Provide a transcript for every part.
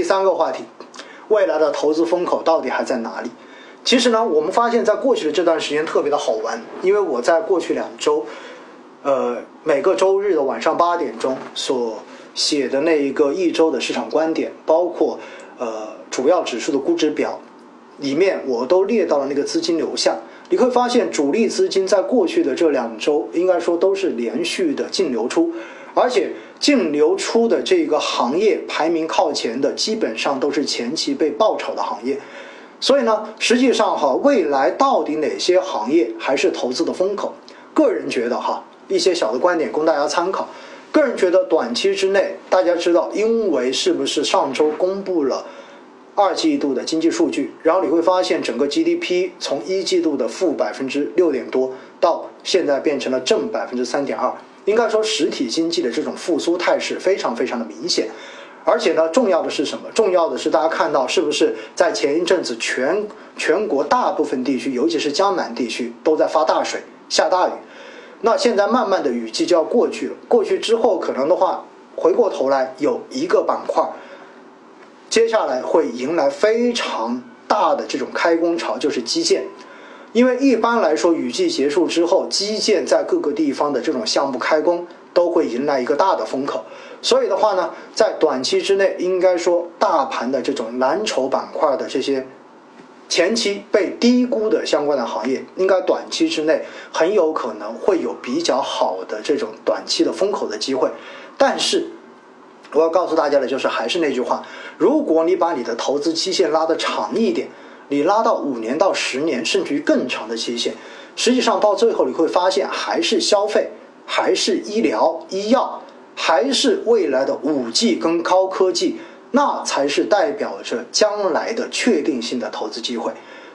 第三个话题，未来的投资风口到底还在哪里？其实呢，我们发现，在过去的这段时间特别的好玩，因为我在过去两周，呃，每个周日的晚上八点钟所写的那一个一周的市场观点，包括呃主要指数的估值表里面，我都列到了那个资金流向。你会发现，主力资金在过去的这两周，应该说都是连续的净流出，而且净流出的这个行业排名靠前的，基本上都是前期被爆炒的行业。所以呢，实际上哈，未来到底哪些行业还是投资的风口？个人觉得哈，一些小的观点供大家参考。个人觉得，短期之内，大家知道，因为是不是上周公布了二季度的经济数据，然后你会发现整个 GDP 从一季度的负百分之六点多，到现在变成了正百分之三点二，应该说实体经济的这种复苏态势非常非常的明显。而且呢，重要的是什么？重要的是大家看到是不是在前一阵子全全国大部分地区，尤其是江南地区都在发大水、下大雨。那现在慢慢的雨季就要过去了，过去之后可能的话，回过头来有一个板块，接下来会迎来非常大的这种开工潮，就是基建。因为一般来说，雨季结束之后，基建在各个地方的这种项目开工都会迎来一个大的风口。所以的话呢，在短期之内，应该说大盘的这种蓝筹板块的这些前期被低估的相关的行业，应该短期之内很有可能会有比较好的这种短期的风口的机会。但是，我要告诉大家的就是，还是那句话，如果你把你的投资期限拉得长一点，你拉到五年到十年，甚至于更长的期限，实际上到最后你会发现，还是消费，还是医疗医药。还是未来的五 G 跟高科技，那才是代表着将来的确定性的投资机会。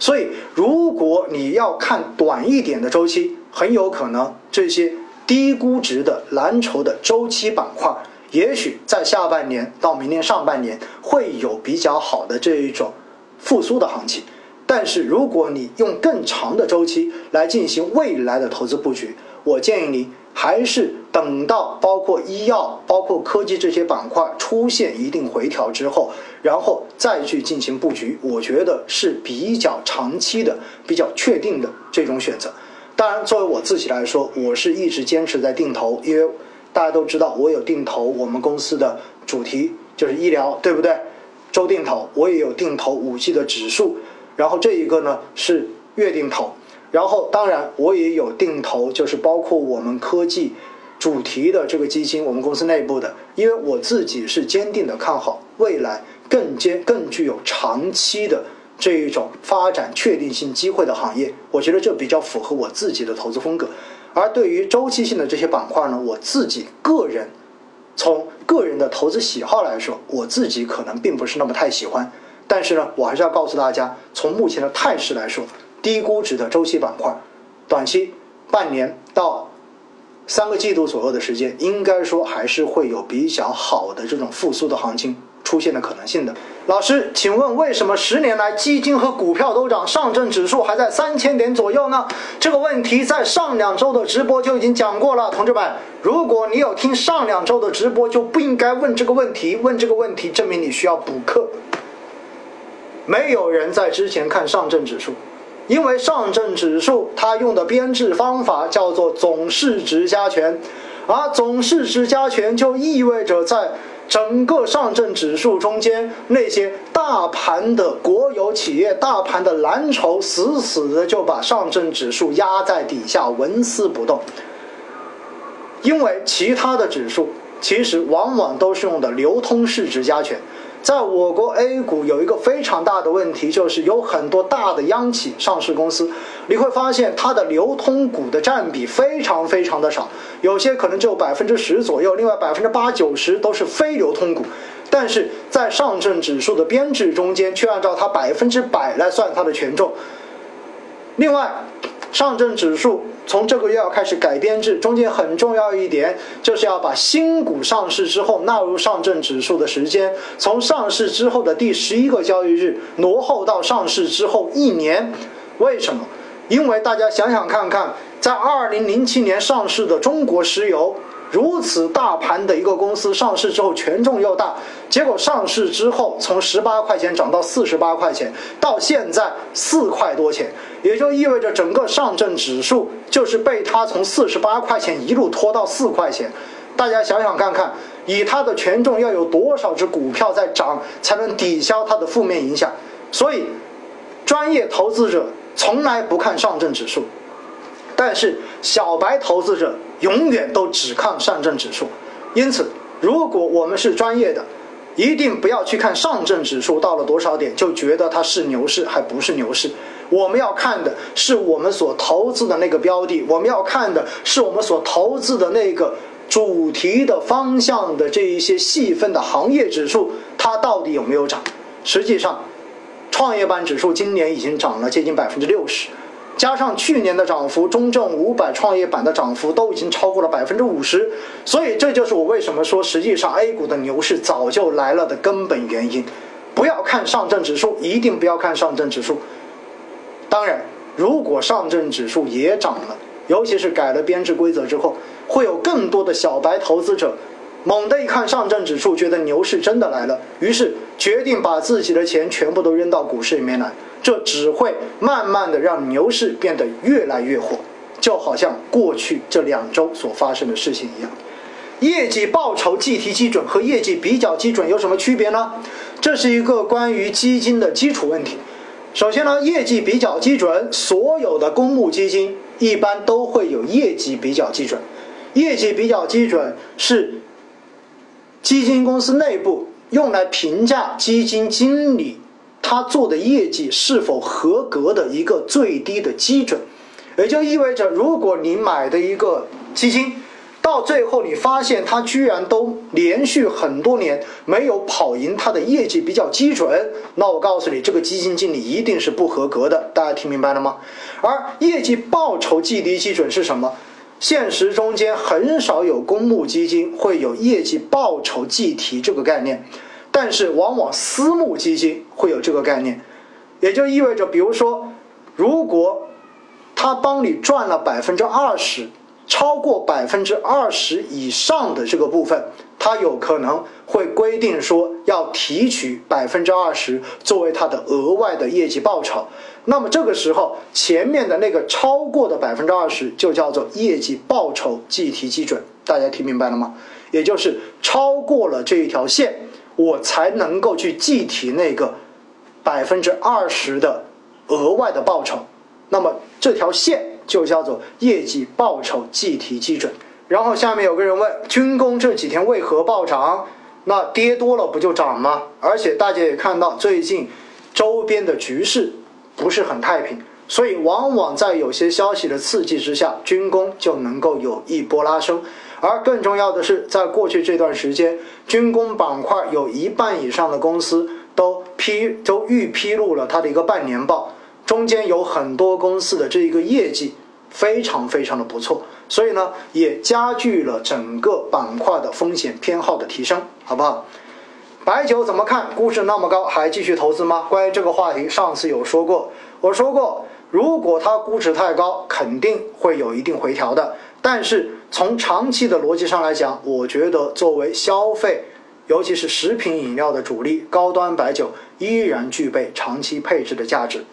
所以，如果你要看短一点的周期，很有可能这些低估值的蓝筹的周期板块，也许在下半年到明年上半年会有比较好的这一种复苏的行情。但是，如果你用更长的周期来进行未来的投资布局，我建议你。还是等到包括医药、包括科技这些板块出现一定回调之后，然后再去进行布局，我觉得是比较长期的、比较确定的这种选择。当然，作为我自己来说，我是一直坚持在定投，因为大家都知道我有定投我们公司的主题就是医疗，对不对？周定投，我也有定投五 G 的指数，然后这一个呢是月定投。然后，当然我也有定投，就是包括我们科技主题的这个基金，我们公司内部的，因为我自己是坚定的看好未来更坚、更具有长期的这一种发展确定性机会的行业，我觉得这比较符合我自己的投资风格。而对于周期性的这些板块呢，我自己个人从个人的投资喜好来说，我自己可能并不是那么太喜欢。但是呢，我还是要告诉大家，从目前的态势来说。低估值的周期板块，短期半年到三个季度左右的时间，应该说还是会有比较好的这种复苏的行情出现的可能性的。老师，请问为什么十年来基金和股票都涨，上证指数还在三千点左右呢？这个问题在上两周的直播就已经讲过了，同志们，如果你有听上两周的直播，就不应该问这个问题。问这个问题，证明你需要补课。没有人在之前看上证指数。因为上证指数它用的编制方法叫做总市值加权，而总市值加权就意味着在整个上证指数中间那些大盘的国有企业、大盘的蓝筹死死的就把上证指数压在底下纹丝不动。因为其他的指数其实往往都是用的流通市值加权。在我国 A 股有一个非常大的问题，就是有很多大的央企上市公司，你会发现它的流通股的占比非常非常的少，有些可能只有百分之十左右，另外百分之八九十都是非流通股，但是在上证指数的编制中间，却按照它百分之百来算它的权重。另外，上证指数。从这个月要开始改编制，中间很重要一点，就是要把新股上市之后纳入上证指数的时间，从上市之后的第十一个交易日挪后到上市之后一年。为什么？因为大家想想看看，在二零零七年上市的中国石油，如此大盘的一个公司上市之后权重又大，结果上市之后从十八块钱涨到四十八块钱，到现在四块多钱，也就意味着整个上证指数就是被它从四十八块钱一路拖到四块钱。大家想想看看，以它的权重要有多少只股票在涨，才能抵消它的负面影响？所以，专业投资者从来不看上证指数，但是小白投资者永远都只看上证指数。因此，如果我们是专业的，一定不要去看上证指数到了多少点就觉得它是牛市，还不是牛市。我们要看的是我们所投资的那个标的，我们要看的是我们所投资的那个。主题的方向的这一些细分的行业指数，它到底有没有涨？实际上，创业板指数今年已经涨了接近百分之六十，加上去年的涨幅，中证五百创业板的涨幅都已经超过了百分之五十。所以这就是我为什么说，实际上 A 股的牛市早就来了的根本原因。不要看上证指数，一定不要看上证指数。当然，如果上证指数也涨了，尤其是改了编制规则之后。会有更多的小白投资者，猛地一看上证指数，觉得牛市真的来了，于是决定把自己的钱全部都扔到股市里面来。这只会慢慢的让牛市变得越来越火，就好像过去这两周所发生的事情一样。业绩报酬计提基准和业绩比较基准有什么区别呢？这是一个关于基金的基础问题。首先呢，业绩比较基准，所有的公募基金一般都会有业绩比较基准。业绩比较基准是基金公司内部用来评价基金经理他做的业绩是否合格的一个最低的基准，也就意味着，如果你买的一个基金，到最后你发现它居然都连续很多年没有跑赢它的业绩比较基准，那我告诉你，这个基金经理一定是不合格的。大家听明白了吗？而业绩报酬计提基准是什么？现实中间很少有公募基金会有业绩报酬计提这个概念，但是往往私募基金会有这个概念，也就意味着，比如说，如果他帮你赚了百分之二十。超过百分之二十以上的这个部分，他有可能会规定说要提取百分之二十作为他的额外的业绩报酬。那么这个时候，前面的那个超过的百分之二十就叫做业绩报酬计提基准。大家听明白了吗？也就是超过了这一条线，我才能够去计提那个百分之二十的额外的报酬。那么这条线。就叫做业绩报酬计提基准。然后下面有个人问：军工这几天为何暴涨？那跌多了不就涨吗？而且大家也看到，最近周边的局势不是很太平，所以往往在有些消息的刺激之下，军工就能够有一波拉升。而更重要的是，在过去这段时间，军工板块有一半以上的公司都披都预披露了它的一个半年报。中间有很多公司的这一个业绩非常非常的不错，所以呢也加剧了整个板块的风险偏好的提升，好不好？白酒怎么看？估值那么高，还继续投资吗？关于这个话题，上次有说过，我说过，如果它估值太高，肯定会有一定回调的。但是从长期的逻辑上来讲，我觉得作为消费，尤其是食品饮料的主力，高端白酒依然具备长期配置的价值。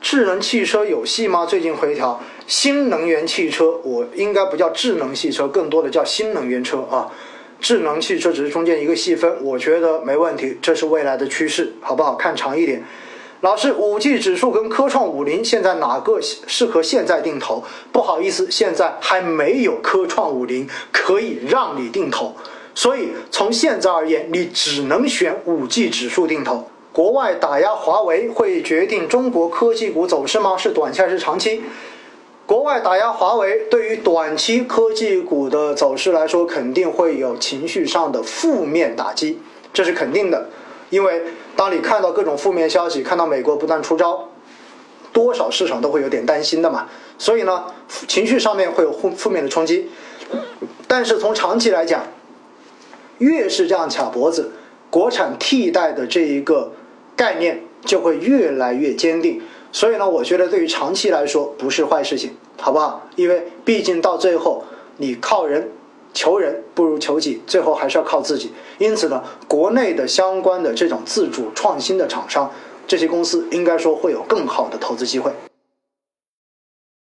智能汽车有戏吗？最近回调，新能源汽车我应该不叫智能汽车，更多的叫新能源车啊。智能汽车只是中间一个细分，我觉得没问题，这是未来的趋势，好不好？看长一点。老师，五 G 指数跟科创五零现在哪个适合现在定投？不好意思，现在还没有科创五零可以让你定投，所以从现在而言，你只能选五 G 指数定投。国外打压华为会决定中国科技股走势吗？是短期还是长期？国外打压华为对于短期科技股的走势来说，肯定会有情绪上的负面打击，这是肯定的。因为当你看到各种负面消息，看到美国不断出招，多少市场都会有点担心的嘛。所以呢，情绪上面会有负负面的冲击。但是从长期来讲，越是这样卡脖子，国产替代的这一个。概念就会越来越坚定。所以呢，我觉得对于长期来说不是坏事情，好不好？因为毕竟到最后你靠人求人不如求己，最后还是要靠自己。因此呢，国内的相关的这种自主创新的厂商，这些公司应该说会有更好的投资机会。